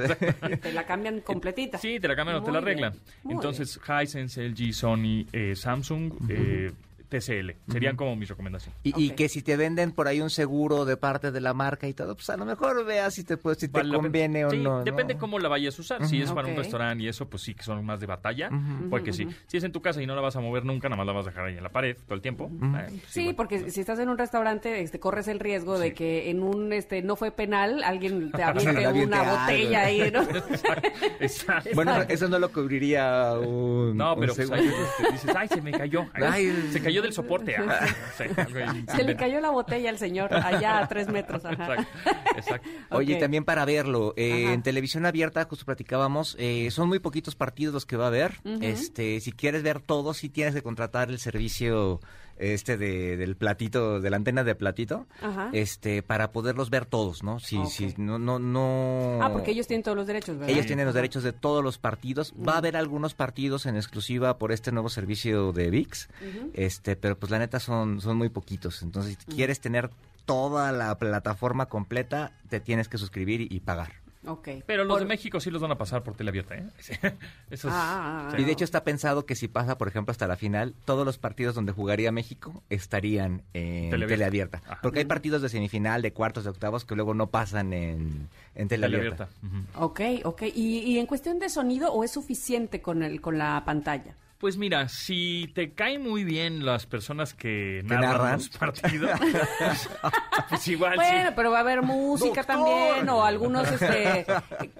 Sí. Te la cambian completita. Sí, te la cambian o te la bien, arreglan. Entonces, Hisense, LG, Sony, eh, Samsung, eh, TCL. Serían como mis recomendaciones. Y, que si te venden por ahí un seguro de parte de la marca y todo, pues a lo mejor veas si te, puede- si te Vale conviene o Sí, no. ¿no? Depende cómo la vayas a usar. Si es para un restaurante y eso, pues sí que son más de batalla. Porque sí. Si es en tu casa y no la vas a mover nunca, nada más la vas a dejar ahí en la pared todo el tiempo. eh, pues Sí, igual. porque si estás en un restaurante, este, corres el riesgo de que en un, este, no fue penal, alguien te <laughs> aviente una algo. botella ahí, ¿no? <laughs> <laughs> Exacto, exacto. Bueno, eso no lo cubriría un. No, un pero pues, seguro. ahí te dices, ay, se me cayó. Ay. se cayó del soporte. ah, <laughs> no sé, algo ahí. Se le cayó la botella al señor allá a tres metros. Ajá. Exacto, exacto. <laughs> Oye, Ok. también para verlo, eh, en televisión abierta, justo platicábamos, eh, son muy poquitos partidos los que va a haber. Este, si quieres ver todo, sí tienes que contratar el servicio este de, del platito, de la antena de platito, Ajá. este, para poderlos ver todos, ¿no? Si, Ok. si no, no, no. Ah, porque ellos tienen todos los derechos, ¿verdad? Ellos tienen los derechos de todos los partidos. Va a haber algunos partidos en exclusiva por este nuevo servicio de VIX, este, pero pues la neta son, son muy poquitos. Entonces, si quieres tener toda la plataforma completa, te tienes que suscribir y, y pagar. Ok. Pero los Por- de México sí los van a pasar por tele abierta, ¿eh? <laughs> Esos- Ah, ah, ah. Y de hecho está pensado que si pasa, por ejemplo, hasta la final, todos los partidos donde jugaría México estarían en Teleabierta. teleabierta. Ajá. Porque hay partidos de semifinal, de cuartos, de octavos que luego no pasan en, en teleabierta. teleabierta. Ujú. Ok, ok. ¿Y, y en cuestión de sonido o es suficiente con, el, con la pantalla? Pues mira, si te caen muy bien las personas que ¿Que narran, narran? los partidos, pues, <laughs> pues igual Bueno, sí. pero va a haber música también o algunos, este,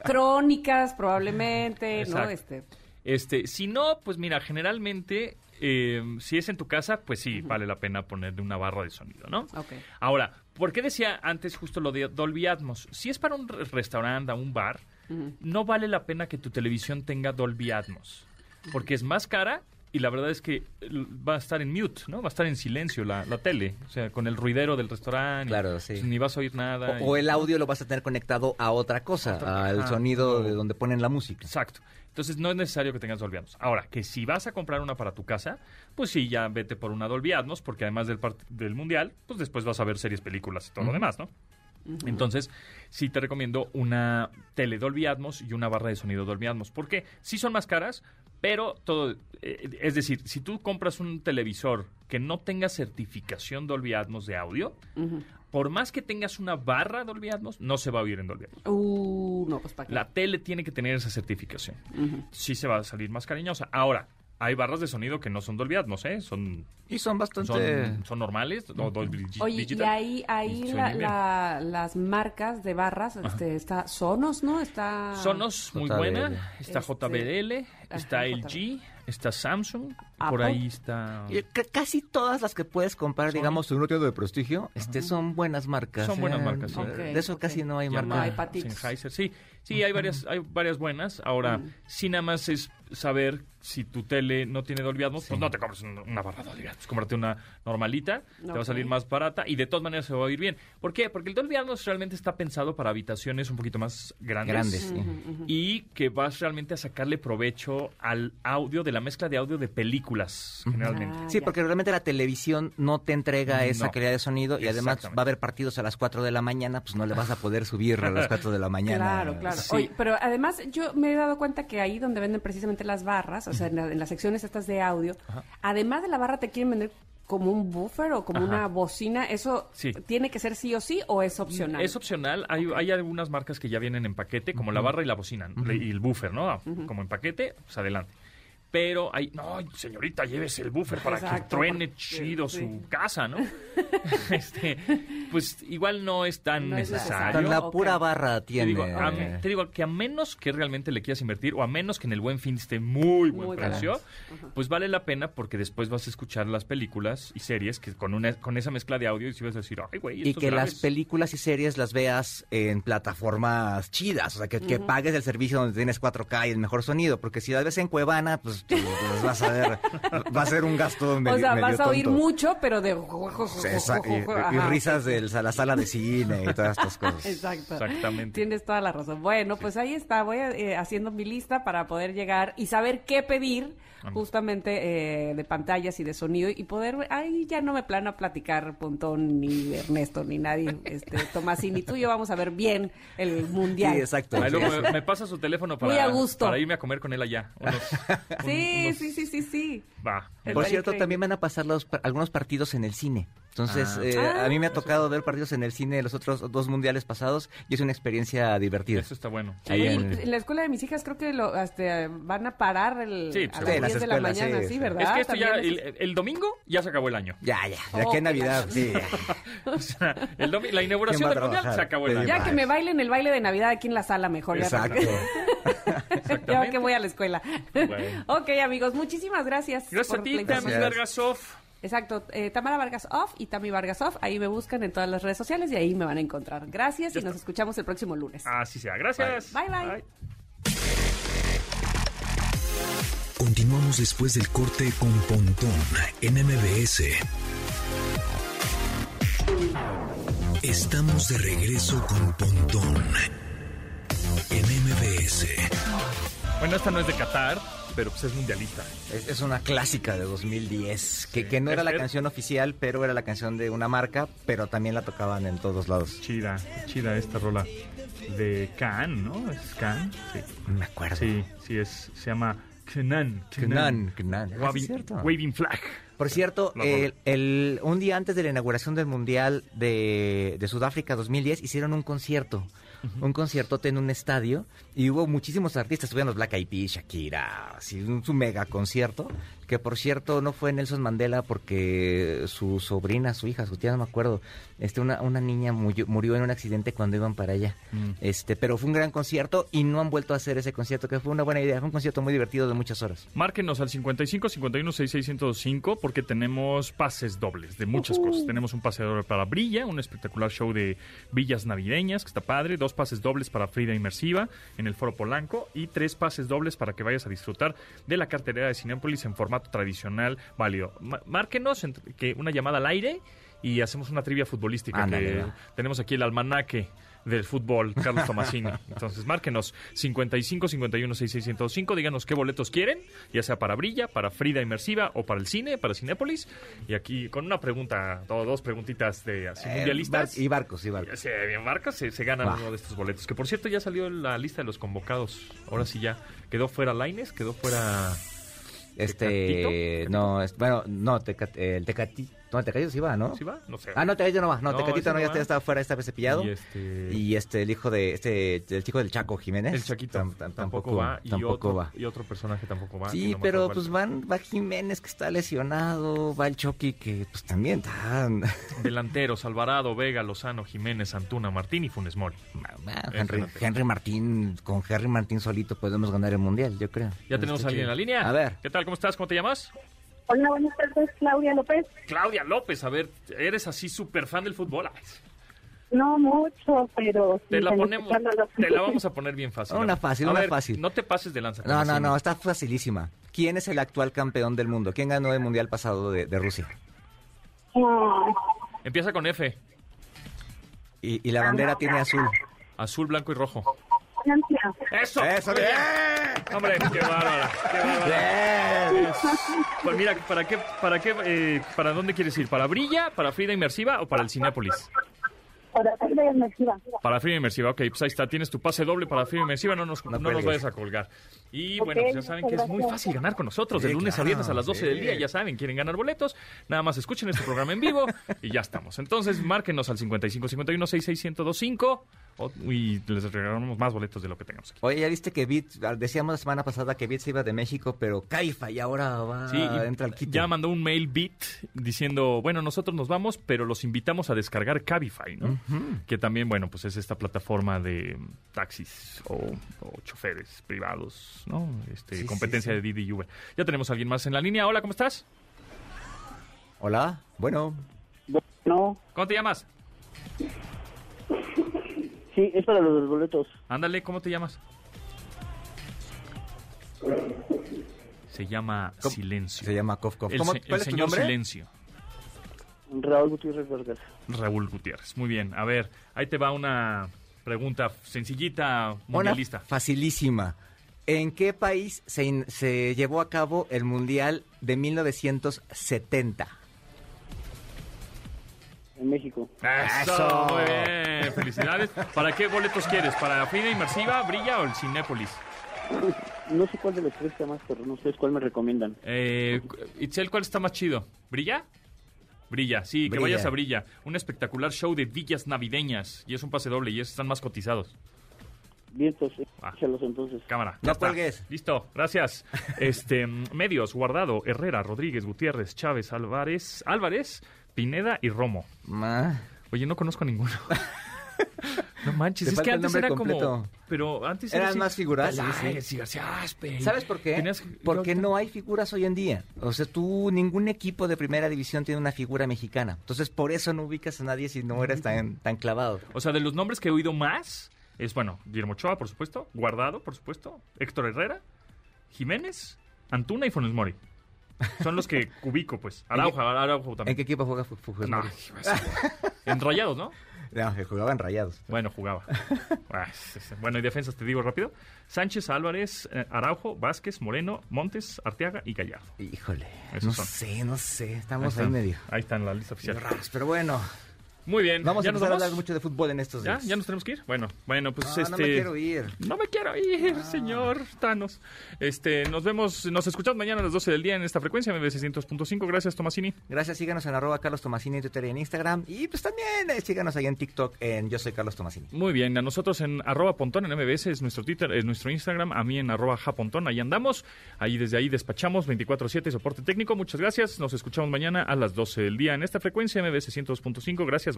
crónicas probablemente, ¿no? Este, Este, si no, pues mira, generalmente, eh, si es en tu casa, pues sí, vale la pena ponerle una barra de sonido, ¿no? Ahora, ¿por qué decía antes justo lo de Dolby Atmos? Si es para un re- restaurante, un bar, no vale la pena que tu televisión tenga Dolby Atmos, porque es más cara y la verdad es que l- va a estar en mute, ¿no? Va a estar en silencio la, la tele, o sea, con el ruidero del restaurante. y, Claro, sí. pues, ni vas a oír nada. O, o y- el audio lo vas a tener conectado a otra cosa, Otra- al ajá, sonido de donde ponen la música. Exacto. Entonces no es necesario que tengas Dolby Atmos. Ahora, que si vas a comprar una para tu casa, pues sí, ya vete por una Dolby Atmos, porque además del, del Mundial, pues después vas a ver series, películas y todo lo demás, ¿no? Entonces, sí te recomiendo una tele Dolby Atmos y una barra de sonido Dolby Atmos. ¿Por qué? Sí son más caras, pero todo... eh, es decir, si tú compras un televisor que no tenga certificación Dolby Atmos de audio, por más que tengas una barra Dolby Atmos, no se va a oír en Dolby Atmos. Uh, no, pues para qué. La tele tiene que tener esa certificación. Ujú. Sí se va a salir más cariñosa. Ahora, hay barras de sonido que no son Dolby Atmos, ¿eh? Son, Y son bastante... son, son normales, o Dolby Oye, y ahí, ahí Y la- la- las marcas de barras, este, está Sonos, ¿no? Está... Sonos, muy JBL. buena. Está Este, JBL, está ajá, LG, está Samsung, Apple. por ahí está... Casi todas las que puedes comprar, Sony. digamos, en una tienda de prestigio, este, son buenas marcas. Son buenas ¿eh? marcas, sí. De eso casi no hay Ya marca. no hay sí. Sí, hay varias, hay varias buenas. Ahora, si nada más es saber si tu tele no tiene Dolby Atmos, pues no te compres una, barra Dolby Atmos. Cómprate una normalita, te va a salir más barata y de todas maneras se va a oír bien. ¿Por qué? Porque el Dolby Atmos realmente está pensado para habitaciones un poquito más grandes. Grandes, sí. Y que vas realmente a sacarle provecho al audio, de la mezcla de audio de películas, generalmente. Ah, Sí, ya. porque realmente la televisión no te entrega esa No. calidad de sonido y además va a haber partidos a las 4 de la mañana, pues no le vas a poder subir a las <laughs> 4 de la mañana. Claro, claro. Sí. Oye, pero además yo me he dado cuenta que ahí donde venden precisamente las barras, o sea, en, la- en las secciones estas de audio, además de la barra te quieren vender como un buffer o como Ajá. una bocina, ¿eso Sí. tiene que ser sí o sí o es opcional? Es opcional. Hay, hay algunas marcas que ya vienen en paquete, como la barra y la bocina, y el buffer, ¿no? Como en paquete, pues adelante. Pero hay, no, señorita, llévese el buffer para que truene chido sí. su casa, ¿no? <laughs> este, pues igual no es tan No es necesario. Con la pura barra Te tiene. digo, a, eh, te digo que a menos que realmente le quieras invertir o a menos que en el buen fin esté muy buen Muy precio, pues vale la pena porque después vas a escuchar las películas y series que con una con esa mezcla de audio y si vas a decir, ay, güey, y que las graves". películas y series las veas en plataformas chidas, o sea, que, que pagues el servicio donde tienes 4K y el mejor sonido, porque si las ves en Cuevana, pues pues, pues, vas a ver, va a ser un gasto medio o sea, medio vas a oír tonto. mucho, pero de... Esa- y, risas de la sala de cine y todas estas cosas. Exacto. Exactamente. Tienes toda la razón. Bueno, pues ahí está. Voy eh, haciendo mi lista para poder llegar y saber qué pedir justamente eh, de pantallas y de sonido y poder... Ahí ya no me plano a platicar Pontón ni Ernesto ni nadie. <laughs> Este, Tomasín y tú y yo vamos a ver bien el mundial. Sí, exacto. Ahí luego me, me pasa su teléfono para, Muy a gusto. para irme a comer con él allá. Unos- <laughs> Sí, unos- sí, sí, sí, sí. Va. Por cierto, increíble. también van a pasar los, algunos partidos en el cine. Entonces, Ah. eh, Ah. a mí me ha tocado ver partidos en el cine los otros dos mundiales pasados y es una experiencia divertida. Eso está bueno. Ahí Oye, en- en la escuela de mis hijas creo que lo, este, van a parar el, Sí, a las sí, las 10 de la escuelas, mañana, sí, sí, sí. ¿verdad? Es que esto ya, el, el domingo ya se acabó el año. Ya, ya, de Oh, aquí <laughs> qué a Navidad, la- sí. O sea, el domi- la inauguración ¿Quién va del mundial se acabó el año. Ya que me bailen el baile de Navidad aquí en la sala mejor. ya Exacto. <laughs> Ya que voy a la escuela. Bueno. <laughs> ok, amigos, muchísimas gracias. Gracias por a ti, Tami información. Exacto, eh, Tamara Vargas Off y Tami Vargas Off. Ahí me buscan en todas las redes sociales y ahí me van a encontrar. Gracias y nos escuchamos el próximo lunes. Así sea. Gracias. Bye, bye. Continuamos después del corte con Pontón en MBS. Estamos de regreso con Pontón en MBS. Bueno, esta no es de Qatar, pero pues es mundialista. Es, es una clásica de 2010, que, que no era la canción oficial, pero era la canción de una marca, pero también la tocaban en todos lados. Chida, chida esta rola de Can, ¿no? ¿Es Can? Sí. Me acuerdo. Sí, sí, es, se llama Kenan. Kenan, Kenan. Ah, sí, Waving, Flag. Por cierto, el, el- un día antes de la inauguración del Mundial de, de Sudáfrica 2010 hicieron un concierto, un conciertote en un estadio y hubo muchísimos artistas, estuvieron los Black Eyed Peas, Shakira, así, un, su mega concierto, que por cierto no fue Nelson Mandela porque su sobrina, su hija, su tía, no me acuerdo, este, una, una niña murió, murió en un accidente cuando iban para allá. Mm. Este, pero fue un gran concierto y no han vuelto a hacer ese concierto, que fue una buena idea, fue un concierto muy divertido de muchas horas. Márquenos al 55 51 6605 porque tenemos pases dobles de muchas cosas. Tenemos un pase doble para Brilla, un espectacular show de villas navideñas que está padre, dos pases dobles para Frida Inmersiva en el Foro Polanco y tres pases dobles para que vayas a disfrutar de la cartelera de Cinépolis en formato tradicional válido. Márquenos entre- que una llamada al aire y hacemos una trivia futbolística Ándale, que va. tenemos aquí el almanaque del fútbol, Carlos Tomasini. <laughs> Entonces, márquenos 55 51 6605, díganos qué boletos quieren, ya sea para Brilla, para Frida Inmersiva o para el cine, para Cinépolis. Y aquí con una pregunta, o dos preguntitas de así, Eh, mundialistas. bar- y barcos, y barcos. se bien marcas, se, se ganan uno de estos boletos. Que por cierto ya salió la lista de los convocados. Ahora sí ya quedó fuera Laines, quedó fuera. Este, ¿Tecatito? no, es- bueno, no, Tecat- el Tecatito, no, el Tecatito sí va, ¿no? ¿Sí va? No sé. Ah, no, Tecatito no va, no, No, Tecatito no, ya está, estaba fuera esta vez cepillado. Y este- Y este, el hijo de, este, el chico del Chaco Jiménez. El Chaquito tam- tam- tampoco, va. Y, tampoco otro, va. y otro personaje tampoco va. Sí, no pero pues van, va Jiménez que está lesionado, va el Chucky que pues también está... <laughs> Delanteros, Alvarado, Vega, Lozano, Jiménez, Antuna, Martín y Funes Mori. Henry. Henry Martín, con Henry Martín solito podemos ganar el Mundial, yo creo. Ya tenemos a alguien en la línea. A ver. ¿Qué tal? ¿Cómo estás? ¿Cómo te llamas? Hola, buenas tardes, Claudia López. Claudia López. A ver, ¿eres así súper fan del fútbol? No mucho, pero... te sí, la ponemos, te la <laughs> vamos a poner bien fácil. Una fácil, a una ver, fácil. No te pases de lanza. No, no, no, está facilísima. ¿Quién es el actual campeón del mundo? ¿Quién ganó el Mundial pasado de, de Rusia? Ah, Empieza con F. Y, y la bandera tiene azul. Azul, blanco y rojo. Francia. ¡Eso! ¡Eso, bien! Hombre, qué bárbara, qué bárbara. Bien. Pues mira, ¿para qué, para qué, eh, para dónde quieres ir? ¿Para Brilla, para Frida Inmersiva o para el Cinépolis? Para Frida Inmersiva. Para Frida Inmersiva, ok, pues ahí está, tienes tu pase doble para Frida Inmersiva, no nos, no nos vayas a colgar. Y bueno, pues ya saben que es muy fácil ganar con nosotros, de Sí, lunes a claro, viernes a las 12 del día, ya saben, quieren ganar boletos, nada más escuchen este programa en vivo y ya estamos. Entonces, márquenos al 55 51 66 1025 o- y les regalamos más boletos de lo que tengamos aquí. Oye, ya viste que Bit, decíamos la semana pasada que Bit se iba de México, pero Caifa y ahora va, Sí, y entra al quite. ya mandó un mail Bit diciendo, bueno, nosotros nos vamos, pero los invitamos a descargar Cabify, ¿no? Que también, bueno, pues es esta plataforma de taxis o, o choferes privados, ¿no? Este, Sí, competencia sí, sí. de Didi y Uber. Ya tenemos a alguien más en la línea. Hola, ¿cómo estás? Hola, bueno, No, ¿Cómo te llamas? Sí, es para los boletos. Ándale, ¿cómo te llamas? Se llama ¿Cómo? Silencio. Se llama Kof Kof. El, ¿Cómo- se- ¿Cuál el es tu señor nombre? Silencio. Raúl Gutiérrez Vargas. Raúl Gutiérrez. Muy bien. A ver, ahí te va una pregunta sencillita, Una mundialista. facilísima. ¿En qué país se, se llevó a cabo el Mundial de 1970? México. Eso, Eso. muy bien. Felicidades. ¿Para qué boletos quieres? ¿Para Fina Inmersiva, Brilla o el Cinépolis? <laughs> No sé cuál de los tres está más, pero no sé cuál me recomiendan. Eh, Itzel, ¿cuál está más chido? ¿Brilla? Brilla, sí, que vayas a Brilla. Un espectacular show de villas navideñas. Y es un pase doble y esos están más cotizados. Bien, entonces, Ah. échalos entonces. Cámara. No ya cuelgues. Listo, gracias. <laughs> Este, mm, medios, Guardado, Herrera, Rodríguez, Gutiérrez, Chávez, Álvarez, Álvarez, Pineda y Romo. Ma. Oye, no conozco a ninguno. <laughs> no manches, es que antes era como... Pero antes Eran más figuras, sí, sí. ¿Sabes por qué? Tenías- Porque no hay figuras hoy en día. O sea, tú, ningún equipo de primera división tiene una figura mexicana. Entonces, por eso no ubicas a nadie si no eres tan, tan clavado. O sea, de los nombres que he oído más es, bueno, Guillermo Ochoa, por supuesto, Guardado, por supuesto, Héctor Herrera, Jiménez, Antuna y Funes Mori. Son los que ubico, pues. Araujo, Araujo también. ¿En qué equipo juega Fu- Fujimori? No, en Rayados, ¿no? No, que jugaban rayados. Bueno, jugaba. Ah. Bueno, y defensas te digo rápido. Sánchez, Álvarez, eh, Araujo, Vázquez, Moreno, Montes, Arteaga y Gallardo. Híjole, Esos no son. sé, no sé. Estamos ahí, medio, Ahí está en la lista oficial. raros. Pero bueno, Muy bien. vamos a ¿Ya nos empezar a hablar mucho de fútbol en estos ¿Ya? días. ¿Ya nos tenemos que ir? Bueno, bueno, pues No, este... no me quiero ir. No me quiero ir, señor Thanos. Este, nos vemos, nos escuchamos mañana a las 12 del día en esta frecuencia, MB 600.5. Gracias, Tomasini. Gracias, síganos en arroba Carlos Tomasini en Twitter y en Instagram. Y pues también eh, síganos ahí en TikTok en Yo Soy Carlos Tomasini. Muy bien, a nosotros en arroba pontón en MBS es nuestro Twitter, es nuestro Instagram, a mí en arroba japontón, ahí andamos, ahí desde ahí despachamos 24-7 soporte técnico, muchas gracias, nos escuchamos mañana a las 12 del día en esta frecuencia MB 600.5, gracias,